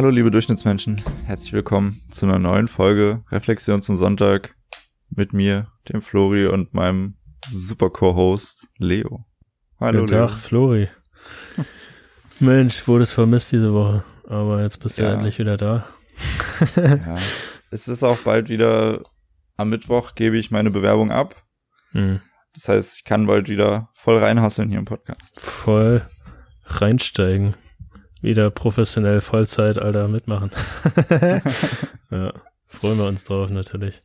Hallo liebe Durchschnittsmenschen, herzlich willkommen zu einer neuen Folge Reflexion zum Sonntag mit mir, dem Flori und meinem super Co-Host Leo. Hallo Guten Tag, Leo. Flori. Mensch, wurde es vermisst diese Woche, aber jetzt bist du ja. endlich wieder da. ja. Es ist auch bald wieder am Mittwoch gebe ich meine Bewerbung ab. Mhm. Das heißt, ich kann bald wieder voll reinhasseln hier im Podcast. Voll reinsteigen. Wieder professionell Vollzeit, Alter, mitmachen. ja, freuen wir uns drauf natürlich.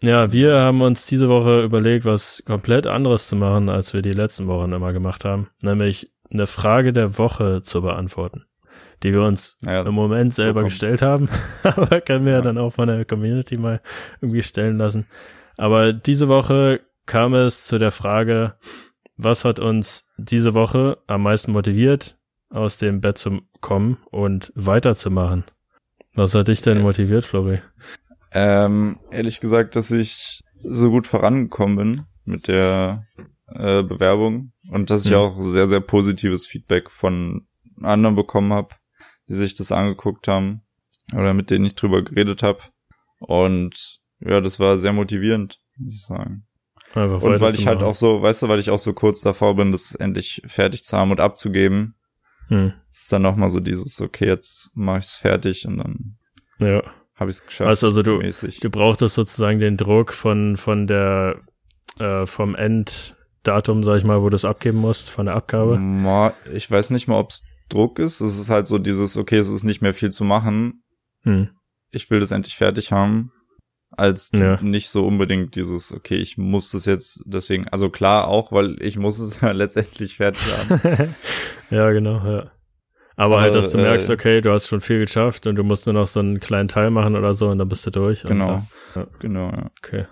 Ja, wir haben uns diese Woche überlegt, was komplett anderes zu machen, als wir die letzten Wochen immer gemacht haben. Nämlich eine Frage der Woche zu beantworten, die wir uns ja, im Moment selber so gestellt haben, aber können wir ja. dann auch von der Community mal irgendwie stellen lassen. Aber diese Woche kam es zu der Frage, was hat uns diese Woche am meisten motiviert, aus dem Bett zu kommen und weiterzumachen? Was hat dich denn es, motiviert, Flori? Ähm, ehrlich gesagt, dass ich so gut vorangekommen bin mit der äh, Bewerbung und dass ich mhm. auch sehr, sehr positives Feedback von anderen bekommen habe, die sich das angeguckt haben oder mit denen ich drüber geredet habe. Und ja, das war sehr motivierend, muss ich sagen. Einfach und weil ich halt auch so, weißt du, weil ich auch so kurz davor bin, das endlich fertig zu haben und abzugeben, hm. ist dann nochmal so dieses, okay, jetzt mache ich es fertig und dann ja. habe ich es geschafft. Also, also du, mäßig. du brauchtest sozusagen den Druck von, von der, äh, vom Enddatum, sag ich mal, wo du es abgeben musst, von der Abgabe. Ich weiß nicht mal, ob es Druck ist. Es ist halt so dieses, okay, es ist nicht mehr viel zu machen. Hm. Ich will das endlich fertig haben als ja. nicht so unbedingt dieses, okay, ich muss das jetzt deswegen, also klar auch, weil ich muss es ja letztendlich fertig haben. ja, genau, ja. Aber, Aber halt, dass du äh, merkst, okay, du hast schon viel geschafft und du musst nur noch so einen kleinen Teil machen oder so und dann bist du durch. Genau, und, ja. genau, ja. Okay.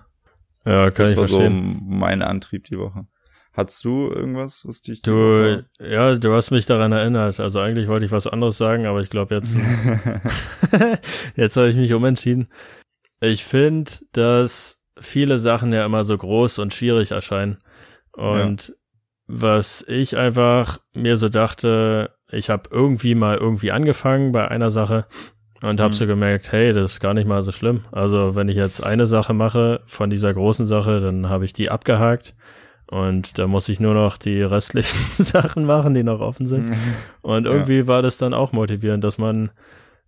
Ja, kann das ich war verstehen. so mein Antrieb die Woche. Hattest du irgendwas, was dich Du, ja, du hast mich daran erinnert. Also eigentlich wollte ich was anderes sagen, aber ich glaube jetzt, jetzt habe ich mich umentschieden. Ich finde, dass viele Sachen ja immer so groß und schwierig erscheinen. Und ja. was ich einfach mir so dachte, ich habe irgendwie mal irgendwie angefangen bei einer Sache und habe mhm. so gemerkt, hey, das ist gar nicht mal so schlimm. Also wenn ich jetzt eine Sache mache von dieser großen Sache, dann habe ich die abgehakt und da muss ich nur noch die restlichen Sachen machen, die noch offen sind. Mhm. Und irgendwie ja. war das dann auch motivierend, dass man,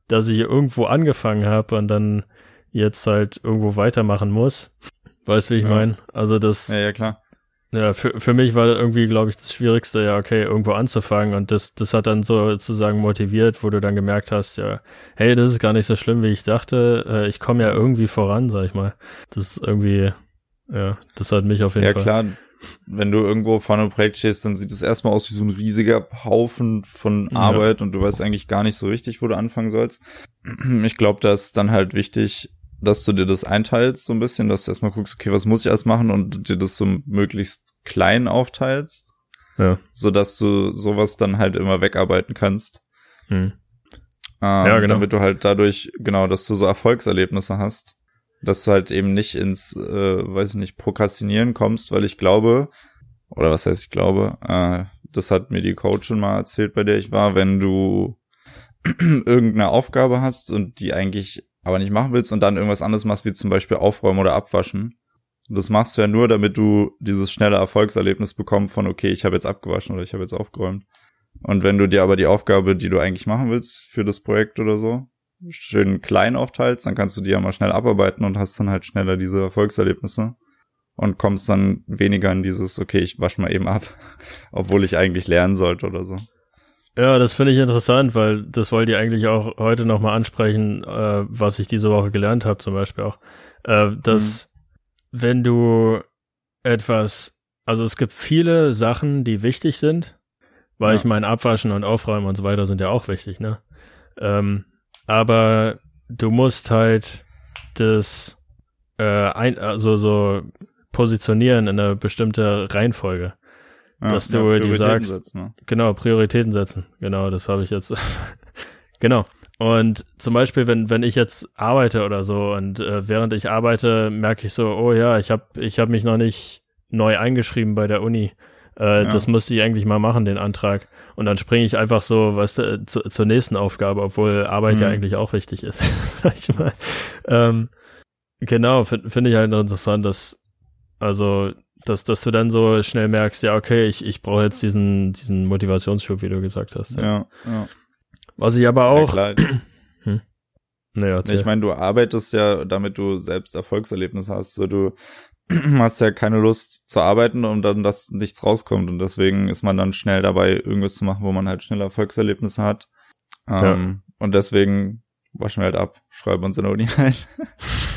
dass ich irgendwo angefangen habe und dann jetzt halt irgendwo weitermachen muss. Weißt wie ich ja. meine? Also das. Ja, ja, klar. Ja, für, für mich war irgendwie, glaube ich, das Schwierigste, ja, okay, irgendwo anzufangen. Und das, das hat dann sozusagen motiviert, wo du dann gemerkt hast, ja, hey, das ist gar nicht so schlimm, wie ich dachte. Äh, ich komme ja irgendwie voran, sag ich mal. Das ist irgendwie, ja, das hat mich auf jeden ja, Fall. Ja, klar. Wenn du irgendwo vor einem Projekt stehst, dann sieht es erstmal aus wie so ein riesiger Haufen von Arbeit ja. und du weißt eigentlich gar nicht so richtig, wo du anfangen sollst. Ich glaube, da ist dann halt wichtig, dass du dir das einteilst so ein bisschen, dass du erstmal guckst, okay, was muss ich erst machen und dir das so möglichst klein aufteilst. Ja. So dass du sowas dann halt immer wegarbeiten kannst. Hm. Ähm, ja, genau. Damit du halt dadurch, genau, dass du so Erfolgserlebnisse hast. Dass du halt eben nicht ins, äh, weiß ich nicht, Prokrastinieren kommst, weil ich glaube, oder was heißt ich glaube, äh, das hat mir die Coach schon mal erzählt, bei der ich war, wenn du irgendeine Aufgabe hast und die eigentlich aber nicht machen willst und dann irgendwas anderes machst, wie zum Beispiel aufräumen oder abwaschen. Das machst du ja nur, damit du dieses schnelle Erfolgserlebnis bekommst von, okay, ich habe jetzt abgewaschen oder ich habe jetzt aufgeräumt. Und wenn du dir aber die Aufgabe, die du eigentlich machen willst für das Projekt oder so, schön klein aufteilst, dann kannst du die ja mal schnell abarbeiten und hast dann halt schneller diese Erfolgserlebnisse und kommst dann weniger in dieses, okay, ich wasche mal eben ab, obwohl ich eigentlich lernen sollte oder so. Ja, das finde ich interessant, weil das wollt ihr eigentlich auch heute nochmal ansprechen, äh, was ich diese Woche gelernt habe, zum Beispiel auch. Äh, dass mhm. wenn du etwas, also es gibt viele Sachen, die wichtig sind, weil ja. ich meine, Abwaschen und Aufräumen und so weiter sind ja auch wichtig, ne? Ähm, aber du musst halt das äh, ein, also so positionieren in eine bestimmte Reihenfolge. Ja, dass du ja, die sagst, setzen, ne? genau, Prioritäten setzen. Genau, das habe ich jetzt. genau. Und zum Beispiel, wenn, wenn ich jetzt arbeite oder so und äh, während ich arbeite, merke ich so, oh ja, ich habe ich hab mich noch nicht neu eingeschrieben bei der Uni. Äh, ja. Das müsste ich eigentlich mal machen, den Antrag. Und dann springe ich einfach so, weißt du, zu, zur nächsten Aufgabe, obwohl Arbeit mhm. ja eigentlich auch wichtig ist, sag ich mal. Ähm, genau, finde find ich halt interessant, dass, also, dass, dass du dann so schnell merkst, ja, okay, ich, ich brauche jetzt diesen, diesen Motivationsschub, wie du gesagt hast. Ja, ja. ja. Was ich aber auch. Ja, hm. Naja, ich meine, du arbeitest ja, damit du selbst Erfolgserlebnisse hast. So, du hast ja keine Lust zu arbeiten und dann, dass nichts rauskommt. Und deswegen ist man dann schnell dabei, irgendwas zu machen, wo man halt schnell Erfolgserlebnisse hat. Ja. Ähm, und deswegen waschen wir halt ab, schreiben uns in der Uni ein.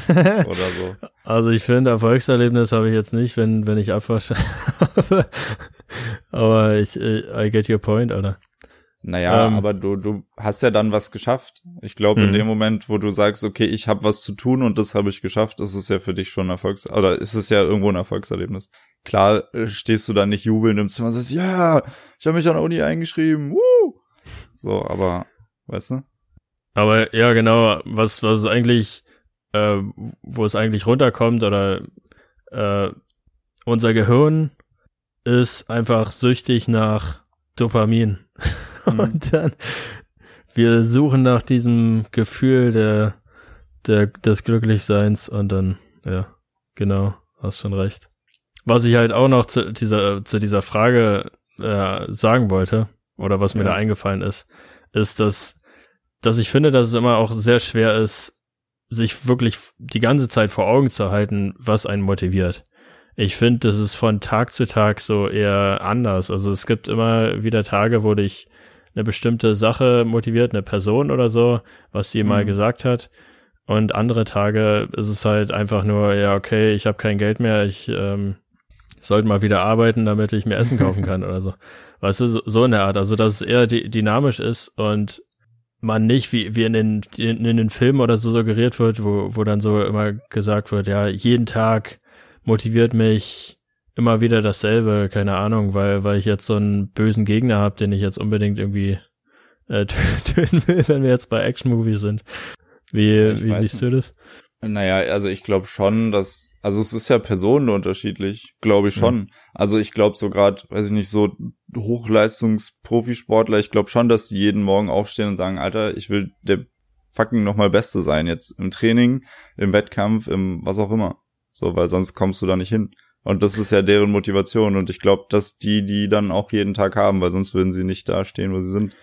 Oder so. Also ich finde, Erfolgserlebnis habe ich jetzt nicht, wenn, wenn ich abwasche. Aber ich, I get your point, Alter. Naja, ähm, aber du, du hast ja dann was geschafft. Ich glaube, in mhm. dem Moment, wo du sagst, okay, ich habe was zu tun und das habe ich geschafft, ist es ja für dich schon ein Erfolgs oder ist es ja irgendwo ein Erfolgserlebnis. Klar äh, stehst du da nicht jubelnd im Zimmer und sagst, ja, ich habe mich an der Uni eingeschrieben. Woo! So, aber weißt du? Aber ja, genau, was was eigentlich äh, wo es eigentlich runterkommt oder äh, unser Gehirn ist einfach süchtig nach Dopamin. Mhm. Und dann, wir suchen nach diesem Gefühl der, der, des Glücklichseins und dann, ja, genau, hast schon recht. Was ich halt auch noch zu dieser, zu dieser Frage äh, sagen wollte, oder was mir ja. da eingefallen ist, ist, dass, dass ich finde, dass es immer auch sehr schwer ist, sich wirklich die ganze Zeit vor Augen zu halten, was einen motiviert. Ich finde, das ist von Tag zu Tag so eher anders. Also es gibt immer wieder Tage, wo dich eine bestimmte Sache motiviert, eine Person oder so, was sie mhm. mal gesagt hat. Und andere Tage ist es halt einfach nur, ja, okay, ich habe kein Geld mehr, ich ähm, sollte mal wieder arbeiten, damit ich mir Essen kaufen kann oder so. Weißt du, so in der Art. Also, dass es eher dynamisch ist und man nicht, wie, wie in den, in, in den Filmen oder so suggeriert wird, wo, wo dann so immer gesagt wird, ja, jeden Tag motiviert mich immer wieder dasselbe, keine Ahnung, weil, weil ich jetzt so einen bösen Gegner habe, den ich jetzt unbedingt irgendwie äh, töten will, wenn wir jetzt bei Action-Movies sind. Wie, ich wie siehst nicht. du das? Naja, also ich glaube schon, dass, also es ist ja personenunterschiedlich, glaube ich schon. Mhm. Also ich glaube so gerade, weiß ich nicht, so Hochleistungs-Profisportler, ich glaube schon, dass die jeden Morgen aufstehen und sagen, Alter, ich will der fucking nochmal Beste sein jetzt im Training, im Wettkampf, im was auch immer. So, weil sonst kommst du da nicht hin. Und das ist ja deren Motivation. Und ich glaube, dass die die dann auch jeden Tag haben, weil sonst würden sie nicht da stehen, wo sie sind.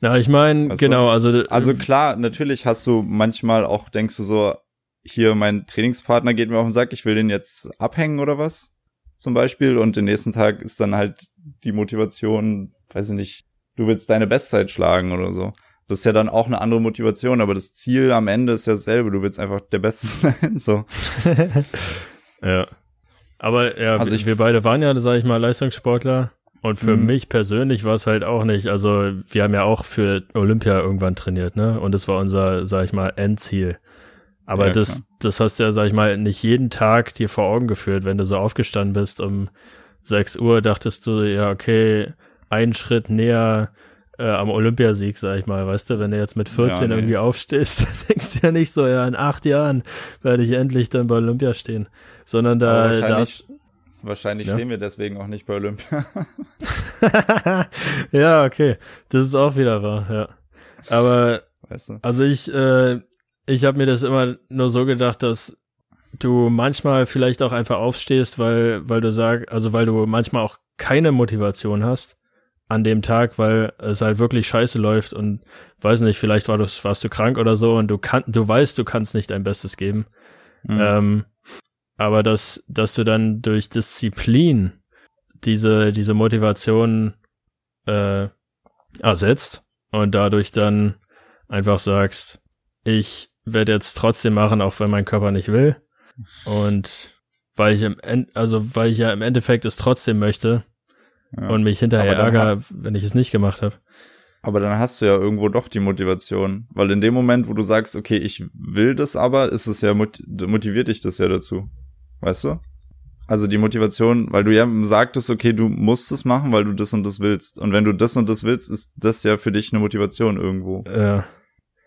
Ja, ich meine, genau, also. Also klar, natürlich hast du manchmal auch, denkst du so, hier mein Trainingspartner geht mir auf den Sack, ich will den jetzt abhängen oder was? Zum Beispiel. Und den nächsten Tag ist dann halt die Motivation, weiß ich nicht, du willst deine Bestzeit schlagen oder so. Das ist ja dann auch eine andere Motivation, aber das Ziel am Ende ist ja dasselbe. Du willst einfach der Beste sein, so. ja. Aber ja, also ich, wir beide waren ja, sag ich mal, Leistungssportler. Und für mhm. mich persönlich war es halt auch nicht, also wir haben ja auch für Olympia irgendwann trainiert, ne? Und es war unser, sag ich mal, Endziel. Aber ja, das, das hast du ja, sag ich mal, nicht jeden Tag dir vor Augen geführt, wenn du so aufgestanden bist um 6 Uhr, dachtest du, ja, okay, einen Schritt näher äh, am Olympiasieg, sag ich mal, weißt du, wenn du jetzt mit 14 ja, nee. irgendwie aufstehst, dann denkst du ja nicht so, ja, in acht Jahren werde ich endlich dann bei Olympia stehen sondern da wahrscheinlich, wahrscheinlich ja? stehen wir deswegen auch nicht bei Olympia. ja, okay, das ist auch wieder wahr, ja. Aber weißt du? also ich äh, ich habe mir das immer nur so gedacht, dass du manchmal vielleicht auch einfach aufstehst, weil weil du sagst, also weil du manchmal auch keine Motivation hast an dem Tag, weil es halt wirklich scheiße läuft und weiß nicht, vielleicht war du, warst du krank oder so und du kannst, du weißt, du kannst nicht dein Bestes geben. Mhm. Ähm, aber dass, dass du dann durch Disziplin diese, diese Motivation äh, ersetzt und dadurch dann einfach sagst, ich werde jetzt trotzdem machen, auch wenn mein Körper nicht will. Und weil ich im End, also weil ich ja im Endeffekt es trotzdem möchte ja. und mich hinterher ärgere, wenn ich es nicht gemacht habe. Aber dann hast du ja irgendwo doch die Motivation. Weil in dem Moment, wo du sagst, okay, ich will das aber, ist es ja motiviert dich das ja dazu. Weißt du? Also die Motivation, weil du ja sagtest, okay, du musst es machen, weil du das und das willst. Und wenn du das und das willst, ist das ja für dich eine Motivation irgendwo. Ja.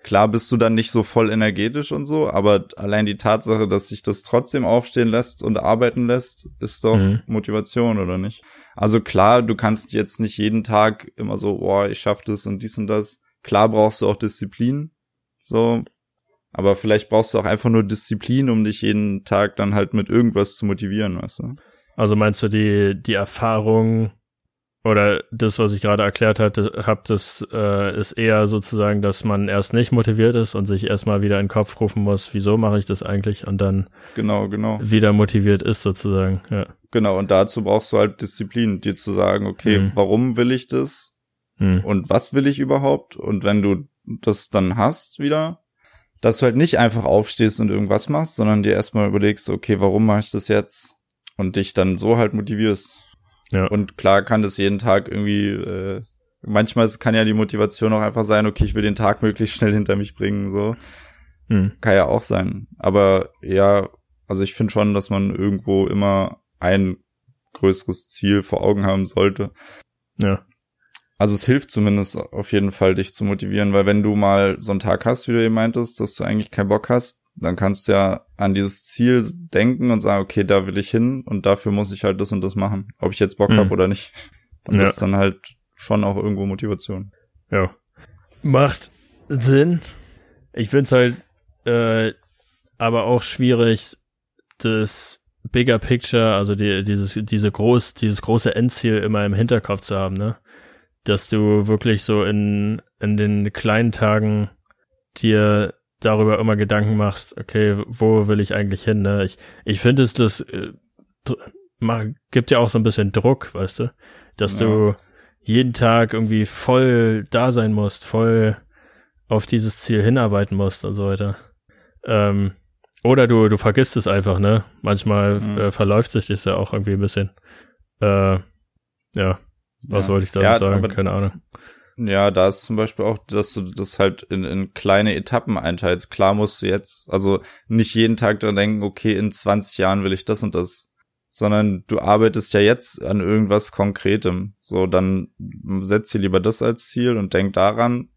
Klar bist du dann nicht so voll energetisch und so, aber allein die Tatsache, dass sich das trotzdem aufstehen lässt und arbeiten lässt, ist doch mhm. Motivation, oder nicht? Also klar, du kannst jetzt nicht jeden Tag immer so, boah, ich schaff das und dies und das. Klar brauchst du auch Disziplin, so, aber vielleicht brauchst du auch einfach nur Disziplin, um dich jeden Tag dann halt mit irgendwas zu motivieren, weißt du? Also meinst du die, die Erfahrung oder das, was ich gerade erklärt hatte, hab, das äh, ist eher sozusagen, dass man erst nicht motiviert ist und sich erstmal wieder in den Kopf rufen muss, wieso mache ich das eigentlich und dann genau, genau. wieder motiviert ist sozusagen. Ja. Genau, und dazu brauchst du halt Disziplin, dir zu sagen, okay, mhm. warum will ich das mhm. und was will ich überhaupt? Und wenn du das dann hast wieder, dass du halt nicht einfach aufstehst und irgendwas machst, sondern dir erstmal überlegst, okay, warum mache ich das jetzt? Und dich dann so halt motivierst. Ja. Und klar kann das jeden Tag irgendwie, äh, manchmal kann ja die Motivation auch einfach sein, okay, ich will den Tag möglichst schnell hinter mich bringen, so. Hm. Kann ja auch sein. Aber ja, also ich finde schon, dass man irgendwo immer ein größeres Ziel vor Augen haben sollte. Ja. Also es hilft zumindest auf jeden Fall, dich zu motivieren, weil wenn du mal so einen Tag hast, wie du eben meintest, dass du eigentlich keinen Bock hast, dann kannst du ja an dieses Ziel denken und sagen, okay, da will ich hin und dafür muss ich halt das und das machen, ob ich jetzt Bock mhm. habe oder nicht. Und ja. das ist dann halt schon auch irgendwo Motivation. Ja. Macht Sinn. Ich find's halt äh, aber auch schwierig, das Bigger Picture, also die, dieses, diese groß, dieses große Endziel immer im Hinterkopf zu haben, ne? Dass du wirklich so in, in den kleinen Tagen dir darüber immer Gedanken machst, okay, wo will ich eigentlich hin? Ne? Ich, ich finde es, das äh, gibt ja auch so ein bisschen Druck, weißt du, dass ja. du jeden Tag irgendwie voll da sein musst, voll auf dieses Ziel hinarbeiten musst und so weiter. Ähm, oder du, du vergisst es einfach, ne? Manchmal mhm. äh, verläuft sich das ja auch irgendwie ein bisschen. Äh, ja, was ja. wollte ich da ja, sagen? Keine Ahnung. Ja, da ist zum Beispiel auch, dass du das halt in, in kleine Etappen einteilst. Klar musst du jetzt, also nicht jeden Tag dran denken, okay, in 20 Jahren will ich das und das, sondern du arbeitest ja jetzt an irgendwas Konkretem. So, dann setz dir lieber das als Ziel und denk daran,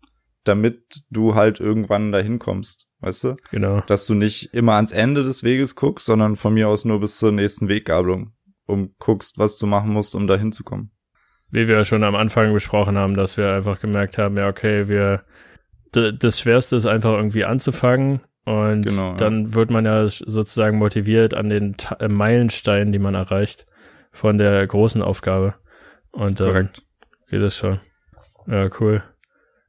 damit du halt irgendwann dahin kommst, weißt du? Genau. Dass du nicht immer ans Ende des Weges guckst, sondern von mir aus nur bis zur nächsten Weggabelung, um guckst, was du machen musst, um dahin zu kommen wie wir schon am Anfang besprochen haben, dass wir einfach gemerkt haben, ja, okay, wir, das Schwerste ist einfach irgendwie anzufangen und genau, dann ja. wird man ja sozusagen motiviert an den Ta äh, Meilensteinen, die man erreicht von der großen Aufgabe. Und dann Korrekt. geht es schon. Ja, cool.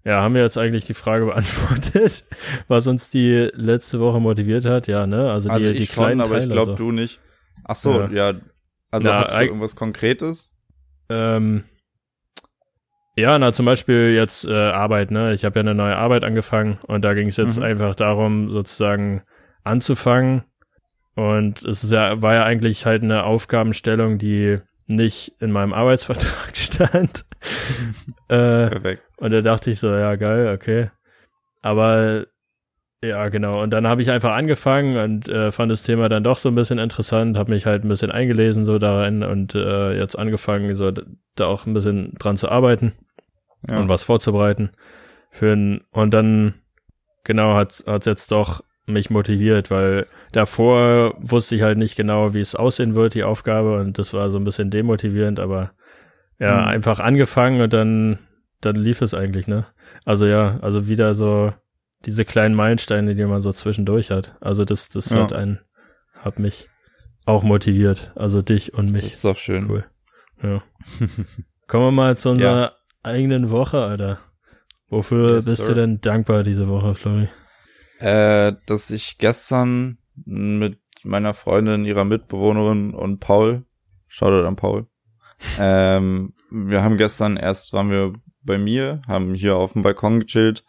Ja, haben wir jetzt eigentlich die Frage beantwortet, was uns die letzte Woche motiviert hat? Ja, ne? Also die, also ich die kleinen schon, aber Teile ich glaube so. du nicht. Ach so, ja. ja. Also Na, hast du irgendwas Konkretes? Ähm, ja, na zum Beispiel jetzt äh, Arbeit, ne? Ich habe ja eine neue Arbeit angefangen und da ging es jetzt mhm. einfach darum, sozusagen anzufangen. Und es ist ja, war ja eigentlich halt eine Aufgabenstellung, die nicht in meinem Arbeitsvertrag stand. äh, Perfekt. Und da dachte ich so, ja, geil, okay. Aber ja, genau. Und dann habe ich einfach angefangen und äh, fand das Thema dann doch so ein bisschen interessant, habe mich halt ein bisschen eingelesen so darin und äh, jetzt angefangen, so da auch ein bisschen dran zu arbeiten ja. und was vorzubereiten. Für ein, und dann genau hat es jetzt doch mich motiviert, weil davor wusste ich halt nicht genau, wie es aussehen wird, die Aufgabe, und das war so ein bisschen demotivierend, aber ja, mhm. einfach angefangen und dann, dann lief es eigentlich, ne? Also ja, also wieder so diese kleinen Meilensteine, die man so zwischendurch hat. Also das, das ja. hat einen, hat mich auch motiviert. Also dich und mich. Das ist doch schön. Cool. Ja. Kommen wir mal zu unserer ja. eigenen Woche, Alter. Wofür yes, bist sir. du denn dankbar diese Woche, Flori? Äh, dass ich gestern mit meiner Freundin, ihrer Mitbewohnerin und Paul, Shoutout an Paul, ähm, wir haben gestern erst waren wir bei mir, haben hier auf dem Balkon gechillt,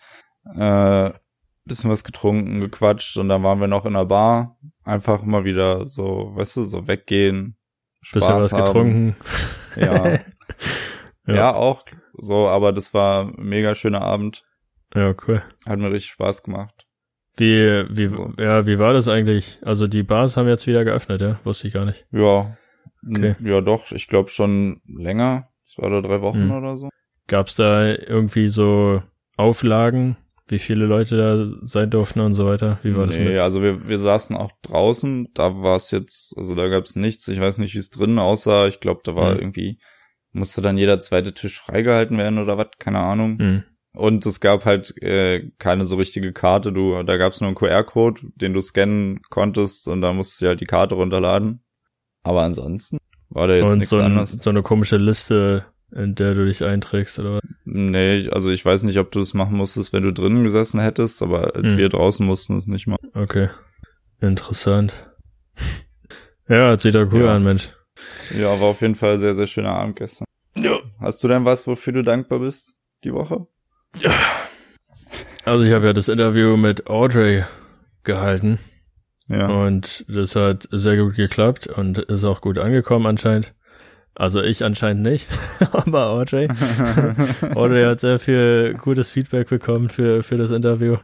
äh, bisschen was getrunken, gequatscht und dann waren wir noch in der Bar. Einfach mal wieder so, weißt du, so weggehen. Spaß bisschen was haben. getrunken. Ja. ja. ja. auch so, aber das war ein mega schöner Abend. Ja, cool. Hat mir richtig Spaß gemacht. Wie, wie, so. ja, wie war das eigentlich? Also die Bars haben jetzt wieder geöffnet, ja? Wusste ich gar nicht. Ja. Okay. Ja, doch, ich glaube schon länger. Zwei oder drei Wochen hm. oder so. Gab's da irgendwie so Auflagen, wie viele Leute da sein durften und so weiter? Wie war das? Nee, also wir, wir saßen auch draußen, da war es jetzt, also da gab es nichts, ich weiß nicht, wie es drinnen aussah. Ich glaube, da war mhm. irgendwie, musste dann jeder zweite Tisch freigehalten werden oder was, keine Ahnung. Mhm. Und es gab halt äh, keine so richtige Karte. Du, da gab es nur einen QR-Code, den du scannen konntest und da musstest du halt die Karte runterladen. Aber ansonsten war da jetzt nichts so ein, anderes. so eine komische Liste, in der du dich einträgst, oder was? Nee, also ich weiß nicht, ob du es machen musstest, wenn du drinnen gesessen hättest, aber hm. wir draußen mussten es nicht machen. Okay. Interessant. ja, sieht doch cool ja. an, Mensch. Ja, war auf jeden Fall sehr, sehr schöner Abend gestern. Ja. Hast du denn was, wofür du dankbar bist, die Woche? Ja. Also ich habe ja das Interview mit Audrey gehalten. Ja. Und das hat sehr gut geklappt und ist auch gut angekommen anscheinend. Also ich anscheinend nicht, aber Audrey. Audrey hat sehr viel gutes Feedback bekommen für, für das Interview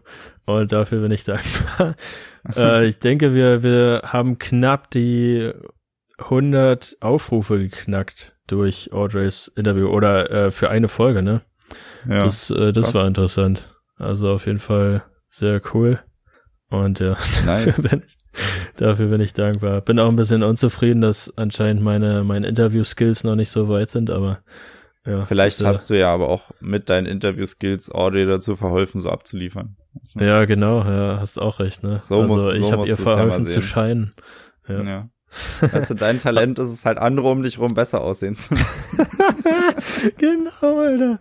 und dafür bin ich dankbar. äh, ich denke, wir, wir haben knapp die 100 Aufrufe geknackt durch Audreys Interview oder äh, für eine Folge, ne? Ja, das äh, das war interessant. Also auf jeden Fall sehr cool. Und ja, nice. Dafür, bin ich, dankbar. Bin auch ein bisschen unzufrieden, dass anscheinend meine, meine Interview-Skills noch nicht so weit sind, aber ja. Vielleicht bitte. hast du ja aber auch mit deinen Interview-Skills Audrey dazu verholfen, so abzuliefern. Ja, genau, ja, hast auch recht, ne? So also muss, ich so habe ihr verholfen ja zu scheinen. Ja. ja. Weißt du, dein Talent ist es halt, andere um dich rum besser aussehen zu lassen. genau, Alter.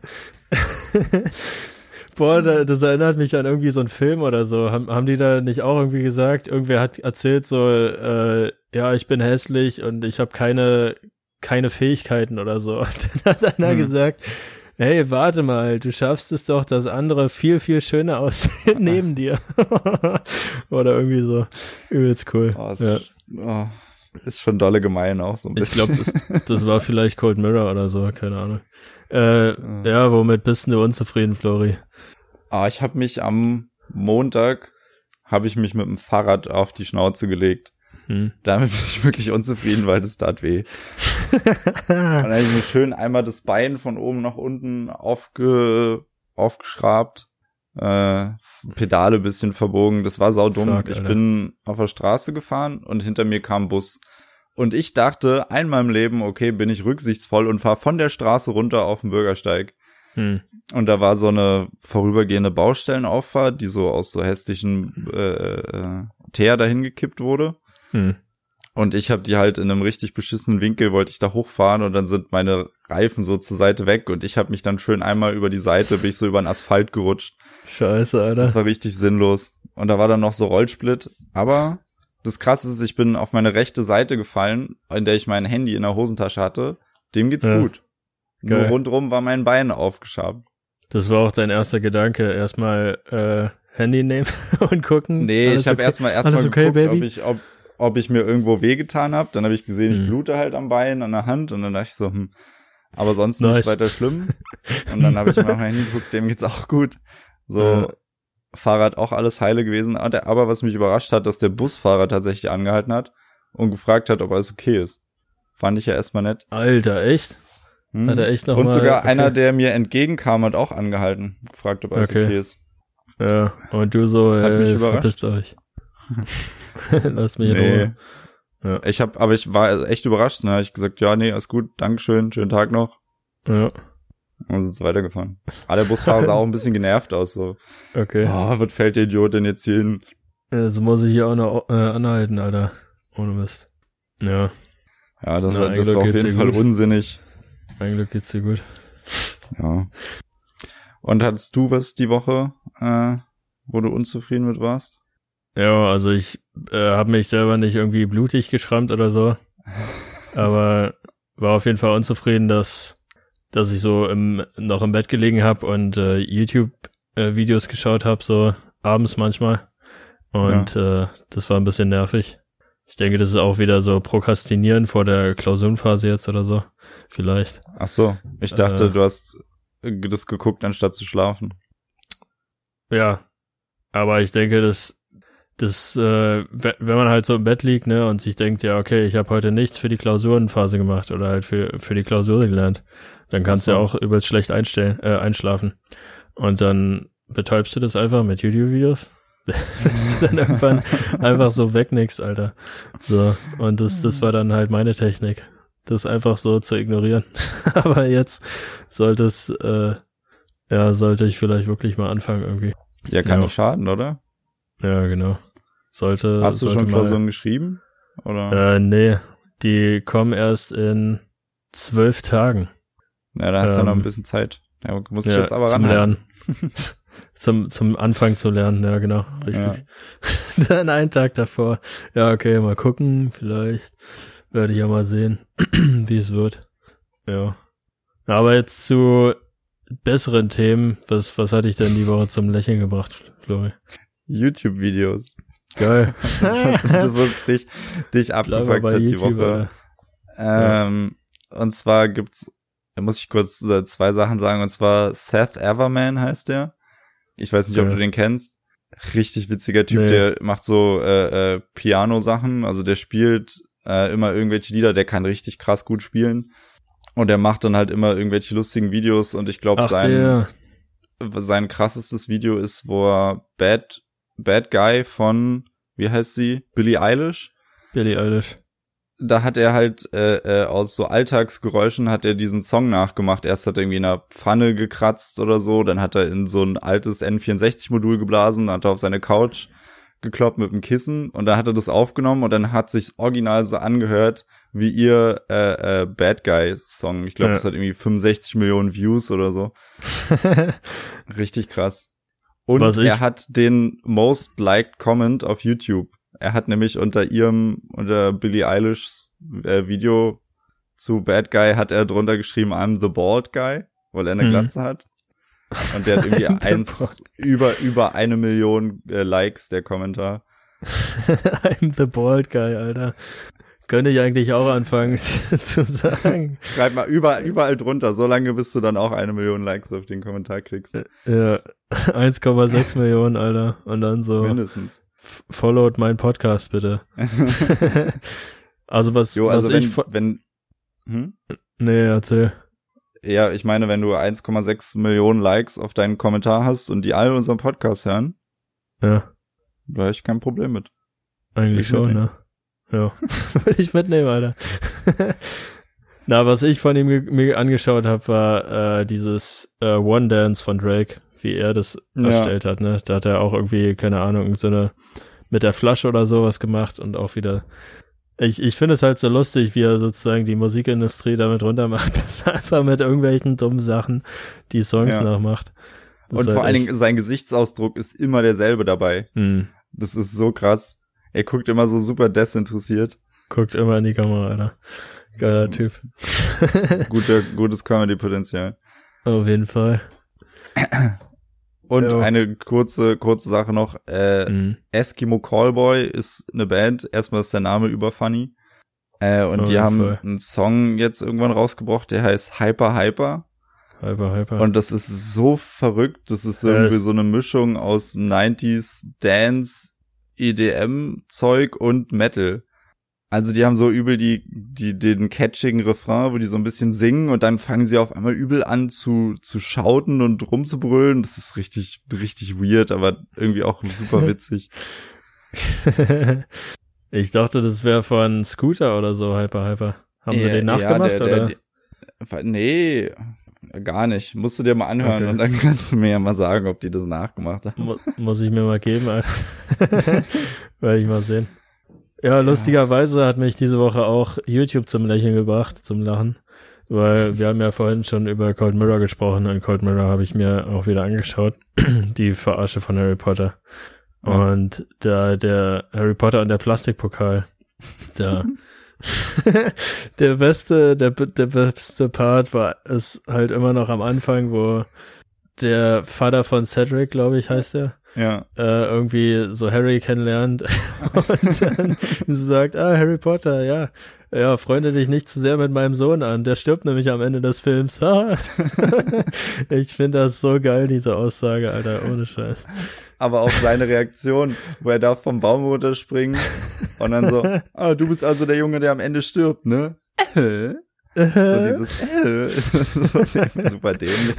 Boah, das erinnert mich an irgendwie so einen Film oder so. Haben, haben die da nicht auch irgendwie gesagt, irgendwer hat erzählt so, äh, ja, ich bin hässlich und ich habe keine, keine Fähigkeiten oder so. Und dann hat einer hm. gesagt, hey, warte mal, du schaffst es doch, dass andere viel, viel schöner aussehen neben dir. oder irgendwie so. Übelst cool. Oh, ja. oh, ist schon dolle gemein auch so ein bisschen. Ich glaube, das, das war vielleicht Cold Mirror oder so, keine Ahnung. Äh, ja. ja, womit bist du unzufrieden, Flori? Ah, ich habe mich am Montag habe ich mich mit dem Fahrrad auf die Schnauze gelegt. Hm. Damit bin ich wirklich unzufrieden, weil das tat weh. dann habe ich mir schön einmal das Bein von oben nach unten aufge, aufgeschrabt, äh, Pedale bisschen verbogen. Das war saudumm. Fuck, ich bin auf der Straße gefahren und hinter mir kam ein Bus. Und ich dachte einmal im Leben, okay, bin ich rücksichtsvoll und fahre von der Straße runter auf den Bürgersteig. Hm. Und da war so eine vorübergehende Baustellenauffahrt, die so aus so hässlichen äh, äh, Teer dahin gekippt wurde. Hm. Und ich habe die halt in einem richtig beschissenen Winkel, wollte ich da hochfahren und dann sind meine Reifen so zur Seite weg und ich habe mich dann schön einmal über die Seite, bin ich so über den Asphalt gerutscht. Scheiße, Alter. Das war richtig sinnlos. Und da war dann noch so Rollsplit. Aber das krasse ist, ich bin auf meine rechte Seite gefallen, in der ich mein Handy in der Hosentasche hatte. Dem geht's ja. gut. Geil. Nur rundrum war mein Bein aufgeschabt. Das war auch dein erster Gedanke, erstmal äh, Handy nehmen und gucken. Nee, ich habe okay? erstmal erstmal okay, geguckt, ob ich ob, ob ich mir irgendwo wehgetan habe. Dann habe ich gesehen, ich hm. blute halt am Bein, an der Hand und dann dachte ich so, hm, aber sonst nice. nicht weiter schlimm. Und dann habe ich mal mein Handy geguckt, dem geht's auch gut. So ja. Fahrrad auch alles heile gewesen. Aber was mich überrascht hat, dass der Busfahrer tatsächlich angehalten hat und gefragt hat, ob alles okay ist. Fand ich ja erstmal nett. Alter, echt? Hm. Hat er echt noch Und mal, sogar okay. einer, der mir entgegenkam, hat auch angehalten, gefragt, ob alles okay, okay ist. Ja, und du so, hat mich überrascht. euch. Lass mich in nee. Ruhe. Ja. Ich hab, aber ich war echt überrascht, ne? Ich gesagt, ja, nee, alles gut, Dankeschön, schönen Tag noch. Ja. Und sind weitergefahren. Aber der Busfahrer sah auch ein bisschen genervt aus, so. Okay. Oh, was fällt der Idiot denn jetzt hier hin? Jetzt muss ich hier auch noch äh, anhalten, Alter. Ohne Mist. Ja. Ja, das, Na, das war auf jeden Fall gut. unsinnig. Mein Glück geht's dir gut. Ja. Und hattest du was die Woche, äh, wo du unzufrieden mit warst? Ja, also ich äh, habe mich selber nicht irgendwie blutig geschrammt oder so. aber war auf jeden Fall unzufrieden, dass dass ich so im, noch im Bett gelegen habe und äh, YouTube-Videos äh, geschaut habe, so abends manchmal. Und ja. äh, das war ein bisschen nervig. Ich denke, das ist auch wieder so Prokrastinieren vor der Klausurenphase jetzt oder so. Vielleicht. Ach so, ich dachte, äh, du hast das geguckt, anstatt zu schlafen. Ja, aber ich denke, dass das, äh, wenn man halt so im Bett liegt, ne, und sich denkt, ja, okay, ich habe heute nichts für die Klausurenphase gemacht oder halt für, für die Klausur gelernt, dann kannst du ja auch übelst schlecht einstellen, äh, einschlafen. Und dann betäubst du das einfach mit YouTube-Videos? Bis du dann irgendwann einfach so wegnickst, Alter. So. Und das, das war dann halt meine Technik. Das einfach so zu ignorieren. Aber jetzt sollte es, äh, ja, sollte ich vielleicht wirklich mal anfangen irgendwie. Ja, kann ja. nicht schaden, oder? Ja, genau. Sollte. Hast du sollte schon Klausuren geschrieben? Oder? Äh, nee. Die kommen erst in zwölf Tagen. Ja, da hast du ähm, noch ein bisschen Zeit. Ja, muss ich ja, jetzt aber zum Lernen. zum, zum Anfang zu lernen, ja, genau, richtig. Ja. Dann einen Tag davor. Ja, okay, mal gucken, vielleicht werde ich ja mal sehen, wie es wird. Ja. Aber jetzt zu besseren Themen. Was, was hatte ich denn die Woche zum Lächeln gebracht, Flori? YouTube-Videos. Geil. das, das, das dich, dich abgefuckt hat die Woche. Ähm, ja. Und zwar gibt's da muss ich kurz äh, zwei Sachen sagen. Und zwar Seth Everman heißt der. Ich weiß nicht, ob du den kennst. Richtig witziger Typ, nee. der macht so äh, äh, Piano-Sachen. Also der spielt äh, immer irgendwelche Lieder. Der kann richtig krass gut spielen. Und der macht dann halt immer irgendwelche lustigen Videos. Und ich glaube, sein, der. sein krassestes Video ist, wo er Bad, Bad Guy von, wie heißt sie? Billie Eilish? Billie Eilish da hat er halt äh, äh, aus so Alltagsgeräuschen hat er diesen Song nachgemacht. Erst hat er irgendwie in einer Pfanne gekratzt oder so, dann hat er in so ein altes N64-Modul geblasen, dann hat er auf seine Couch gekloppt mit dem Kissen und dann hat er das aufgenommen und dann hat sich original so angehört wie ihr äh, äh, Bad Guy Song. Ich glaube, ja. das hat irgendwie 65 Millionen Views oder so. Richtig krass. Und er hat den most liked Comment auf YouTube. Er hat nämlich unter ihrem, unter Billie Eilishs äh, Video zu Bad Guy hat er drunter geschrieben, I'm the bald guy, weil er eine mhm. Glatze hat. Und der hat irgendwie eins, über, über eine Million äh, Likes, der Kommentar. I'm the bald guy, Alter. Könnte ich eigentlich auch anfangen zu sagen. Schreib mal überall, überall drunter, so lange bis du dann auch eine Million Likes auf den Kommentar kriegst. Ja, 1,6 Millionen, Alter. Und dann so. Mindestens followt meinen Podcast bitte. also was, jo, also was wenn, ich wenn hm? Nee, erzähl. Ja, ich meine, wenn du 1,6 Millionen Likes auf deinen Kommentar hast und die alle unseren Podcast hören, ja. da habe ich kein Problem mit. Eigentlich schon, mitnehmen. ne? Ja. Würde ich mitnehmen, Alter. Na, was ich von ihm mir angeschaut habe, war äh, dieses äh, One Dance von Drake wie er das ja. erstellt hat, ne? Da hat er auch irgendwie, keine Ahnung, so eine mit der Flasche oder sowas gemacht und auch wieder. Ich, ich finde es halt so lustig, wie er sozusagen die Musikindustrie damit runtermacht, dass er einfach mit irgendwelchen dummen Sachen die Songs ja. nachmacht. Das und vor allen Dingen sein Gesichtsausdruck ist immer derselbe dabei. Hm. Das ist so krass. Er guckt immer so super desinteressiert. Guckt immer in die Kamera, Alter. Geiler Typ. Guter, gutes Comedy-Potenzial. Auf jeden Fall. Und ja. eine kurze, kurze Sache noch. Äh, mhm. Eskimo Callboy ist eine Band. Erstmal ist der Name über funny. Äh, und oh, die haben voll. einen Song jetzt irgendwann rausgebracht, der heißt Hyper Hyper. Hyper Hyper. Und das ist so verrückt. Das ist irgendwie so eine Mischung aus 90s Dance, EDM Zeug und Metal. Also die haben so übel die, die, den catchigen Refrain, wo die so ein bisschen singen und dann fangen sie auf einmal übel an zu, zu schauten und rumzubrüllen. Das ist richtig, richtig weird, aber irgendwie auch super witzig. ich dachte, das wäre von Scooter oder so, Hyper Hyper. Haben sie den nachgemacht, ja, der, der, oder? Der, nee, gar nicht. Musst du dir mal anhören okay. und dann kannst du mir ja mal sagen, ob die das nachgemacht haben. Mu muss ich mir mal geben, Alter. Werde ich mal sehen. Ja, lustigerweise hat mich diese Woche auch YouTube zum Lächeln gebracht, zum Lachen. Weil wir haben ja vorhin schon über Cold Mirror gesprochen und Cold Mirror habe ich mir auch wieder angeschaut. Die Verarsche von Harry Potter. Und da der Harry Potter und der Plastikpokal. Da. der beste, der, der beste Part war es halt immer noch am Anfang, wo der Vater von Cedric, glaube ich, heißt er, ja. äh, irgendwie so Harry kennenlernt und dann so sagt, ah, Harry Potter, ja, ja, freunde dich nicht zu sehr mit meinem Sohn an, der stirbt nämlich am Ende des Films. ich finde das so geil, diese Aussage, Alter, ohne Scheiß. Aber auch seine Reaktion, wo er darf vom Baum runterspringen und dann so, ah, du bist also der Junge, der am Ende stirbt, ne? Äh? so dieses, äh, das ist super dämlich.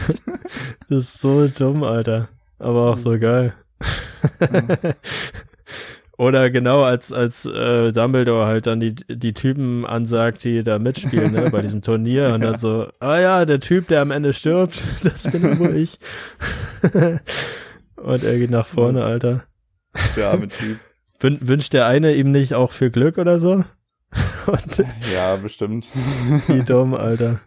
Das ist so dumm, Alter. Aber auch so geil. Oder genau als als äh, Dumbledore halt dann die die Typen ansagt, die da mitspielen, ne, bei diesem Turnier und dann so, ah ja, der Typ, der am Ende stirbt, das bin wohl ich. und er geht nach vorne, Alter. Der arme Typ. Wün wünscht der eine ihm nicht auch viel Glück oder so? Und ja, bestimmt. Wie dumm, Alter.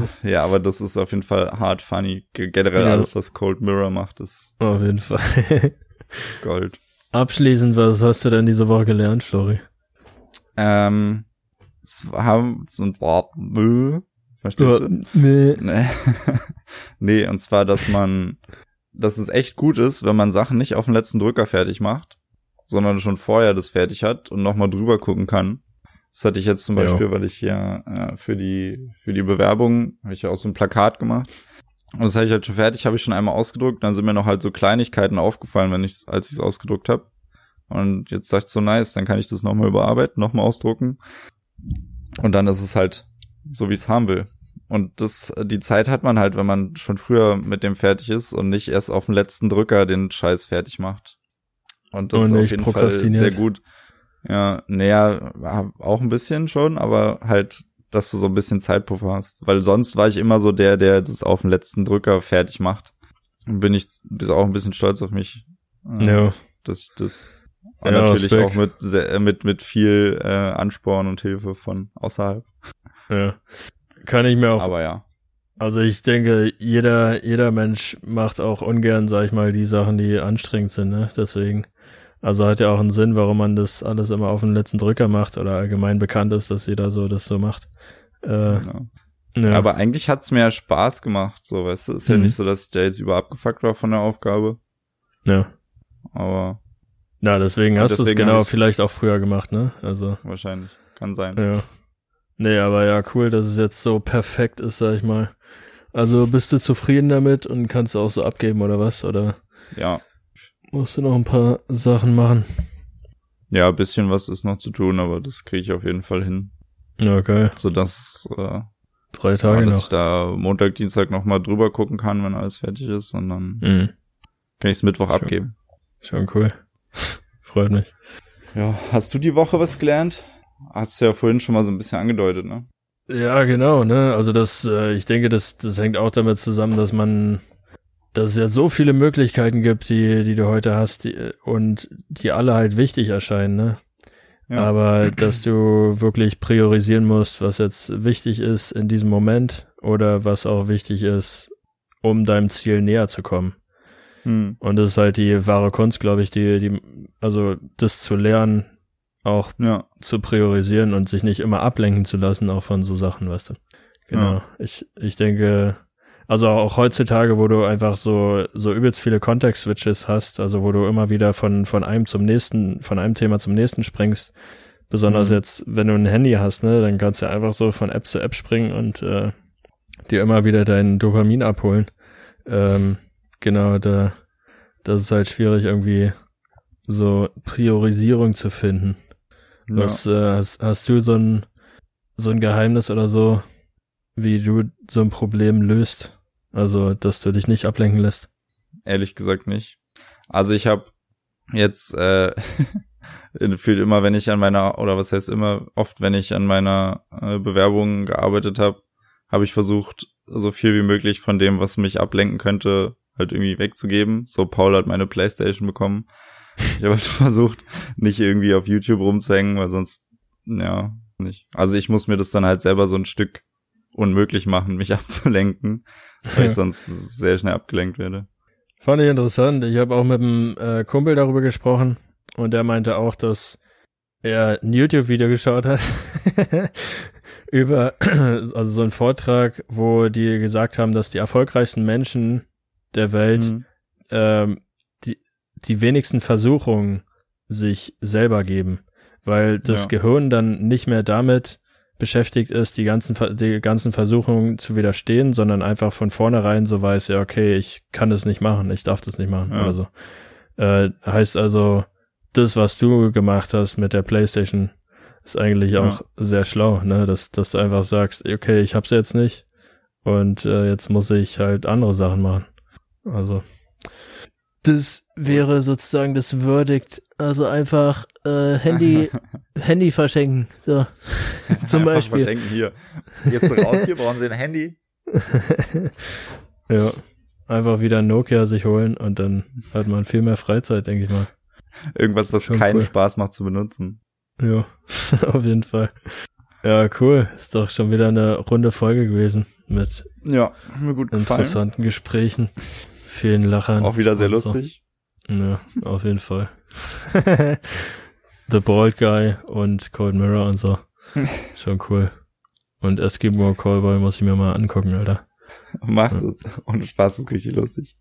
Mist. Ja, aber das ist auf jeden Fall hard funny. Generell ja. alles, was Cold Mirror macht, ist. Auf jeden Fall. Gold. Abschließend, was hast du denn diese Woche gelernt, Flori? Ähm, haben und war Verstehst du? Nee. nee, und zwar, dass man, dass es echt gut ist, wenn man Sachen nicht auf den letzten Drücker fertig macht, sondern schon vorher das fertig hat und nochmal drüber gucken kann. Das hatte ich jetzt zum Beispiel, ja. weil ich ja äh, für die für die Bewerbung habe ich ja auch so ein Plakat gemacht und das habe ich halt schon fertig, habe ich schon einmal ausgedruckt. Dann sind mir noch halt so Kleinigkeiten aufgefallen, wenn ich als ich es ausgedruckt habe. Und jetzt dachte ich so nice, dann kann ich das nochmal überarbeiten, nochmal ausdrucken. Und dann ist es halt so, wie ich es haben will. Und das, die Zeit hat man halt, wenn man schon früher mit dem fertig ist und nicht erst auf dem letzten Drücker den Scheiß fertig macht. Und das und ist auf jeden Fall sehr gut. Ja, naja, auch ein bisschen schon, aber halt dass du so ein bisschen Zeitpuffer hast. Weil sonst war ich immer so der, der das auf den letzten Drücker fertig macht. Und bin ich auch ein bisschen stolz auf mich. Äh, ja. Dass ich das ja, natürlich Respekt. auch mit, sehr, mit, mit viel äh, Ansporn und Hilfe von außerhalb. Ja. Kann ich mir auch. Aber ja. Also ich denke, jeder, jeder Mensch macht auch ungern, sag ich mal, die Sachen, die anstrengend sind, ne? Deswegen. Also hat ja auch einen Sinn, warum man das alles immer auf den letzten Drücker macht oder allgemein bekannt ist, dass jeder so das so macht. Äh, ja. Ja. Aber eigentlich hat's mir ja Spaß gemacht, so, weißt du, ist ja mhm. nicht so, dass der jetzt über abgefuckt war von der Aufgabe. Ja. Aber. Na, deswegen hast du es genau vielleicht auch früher gemacht, ne? Also. Wahrscheinlich. Kann sein. Ja. Nee, aber ja, cool, dass es jetzt so perfekt ist, sag ich mal. Also bist du zufrieden damit und kannst du auch so abgeben oder was? Oder? Ja, Musst du noch ein paar Sachen machen. Ja, ein bisschen was ist noch zu tun, aber das kriege ich auf jeden Fall hin. Ja, geil. So dass äh, drei Tage ja, dass noch. ich da Montag, Dienstag noch mal drüber gucken kann, wenn alles fertig ist und dann mhm. kann ich es Mittwoch schon, abgeben. Schon cool. Freut mich. Ja, hast du die Woche was gelernt? Hast du ja vorhin schon mal so ein bisschen angedeutet, ne? Ja, genau, ne? Also das, äh, ich denke, das, das hängt auch damit zusammen, dass man dass es ja so viele Möglichkeiten gibt, die, die du heute hast die, und die alle halt wichtig erscheinen, ne? Ja. Aber dass du wirklich priorisieren musst, was jetzt wichtig ist in diesem Moment oder was auch wichtig ist, um deinem Ziel näher zu kommen. Hm. Und das ist halt die wahre Kunst, glaube ich, die, die, also das zu lernen, auch ja. zu priorisieren und sich nicht immer ablenken zu lassen, auch von so Sachen, weißt du. Genau. Ja. Ich, ich denke, also auch heutzutage, wo du einfach so, so übelst viele Context-Switches hast, also wo du immer wieder von, von einem zum nächsten, von einem Thema zum nächsten springst. Besonders mhm. jetzt, wenn du ein Handy hast, ne, dann kannst du einfach so von App zu App springen und äh, dir immer wieder dein Dopamin abholen. Ähm, genau, da, das ist halt schwierig, irgendwie so Priorisierung zu finden. Ja. Was, äh, hast, hast du so ein, so ein Geheimnis oder so, wie du so ein Problem löst. Also, dass du dich nicht ablenken lässt. Ehrlich gesagt nicht. Also ich habe jetzt äh, fühlt immer, wenn ich an meiner oder was heißt immer oft, wenn ich an meiner äh, Bewerbung gearbeitet habe, habe ich versucht, so viel wie möglich von dem, was mich ablenken könnte, halt irgendwie wegzugeben. So Paul hat meine PlayStation bekommen. Ich habe halt versucht, nicht irgendwie auf YouTube rumzuhängen, weil sonst ja nicht. Also ich muss mir das dann halt selber so ein Stück unmöglich machen, mich abzulenken, weil ich sonst sehr schnell abgelenkt werde. Fand ich interessant. Ich habe auch mit einem äh, Kumpel darüber gesprochen und der meinte auch, dass er ein YouTube-Video geschaut hat über also so ein Vortrag, wo die gesagt haben, dass die erfolgreichsten Menschen der Welt mhm. ähm, die die wenigsten Versuchungen sich selber geben, weil das ja. Gehirn dann nicht mehr damit beschäftigt ist, die ganzen, die ganzen Versuchungen zu widerstehen, sondern einfach von vornherein so weiß, ja, okay, ich kann das nicht machen, ich darf das nicht machen. Ja. Also äh, heißt also, das, was du gemacht hast mit der Playstation, ist eigentlich ja. auch sehr schlau, ne? Dass, dass du einfach sagst, okay, ich hab's jetzt nicht und äh, jetzt muss ich halt andere Sachen machen. Also. Das wäre sozusagen das Verdict. Also einfach äh, Handy, Handy verschenken. So. Zum Einfach Beispiel. Verschenken hier. Jetzt raus hier, brauchen Sie ein Handy? ja. Einfach wieder ein Nokia sich holen und dann hat man viel mehr Freizeit, denke ich mal. Irgendwas, was Schon keinen cool. Spaß macht zu benutzen. Ja, auf jeden Fall. Ja, cool. Ist doch schon wieder eine runde Folge gewesen mit Ja, mir gut gefallen. interessanten Gesprächen, vielen Lachern. Auch wieder sehr und so. lustig. Ja, auf jeden Fall. The Bald Guy und Cold Mirror und so. Schon cool. Und Eskimo Callboy muss ich mir mal angucken, Alter. Macht Ja. es. Und Spaß ist richtig lustig.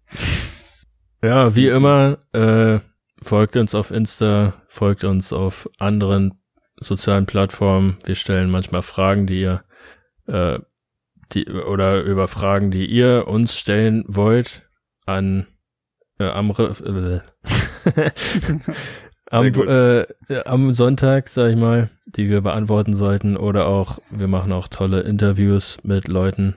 Ja, wie immer, äh, folgt uns auf Insta, folgt uns auf anderen sozialen Plattformen. Wir stellen manchmal Fragen, die ihr, äh, die, oder über Fragen, die ihr uns stellen wollt, an, äh, am, äh, am, äh, am Sonntag, sag ich mal, die wir beantworten sollten. Oder auch, wir machen auch tolle Interviews mit Leuten,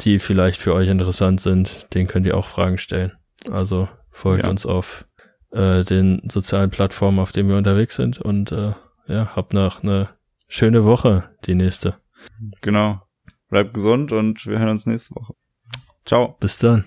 die vielleicht für euch interessant sind. Den könnt ihr auch Fragen stellen. Also folgt Ja. uns auf äh, den sozialen Plattformen, auf denen wir unterwegs sind. Und äh, ja, habt noch eine schöne Woche, die nächste. Genau. Bleibt gesund und wir hören uns nächste Woche. Ciao. Bis dann.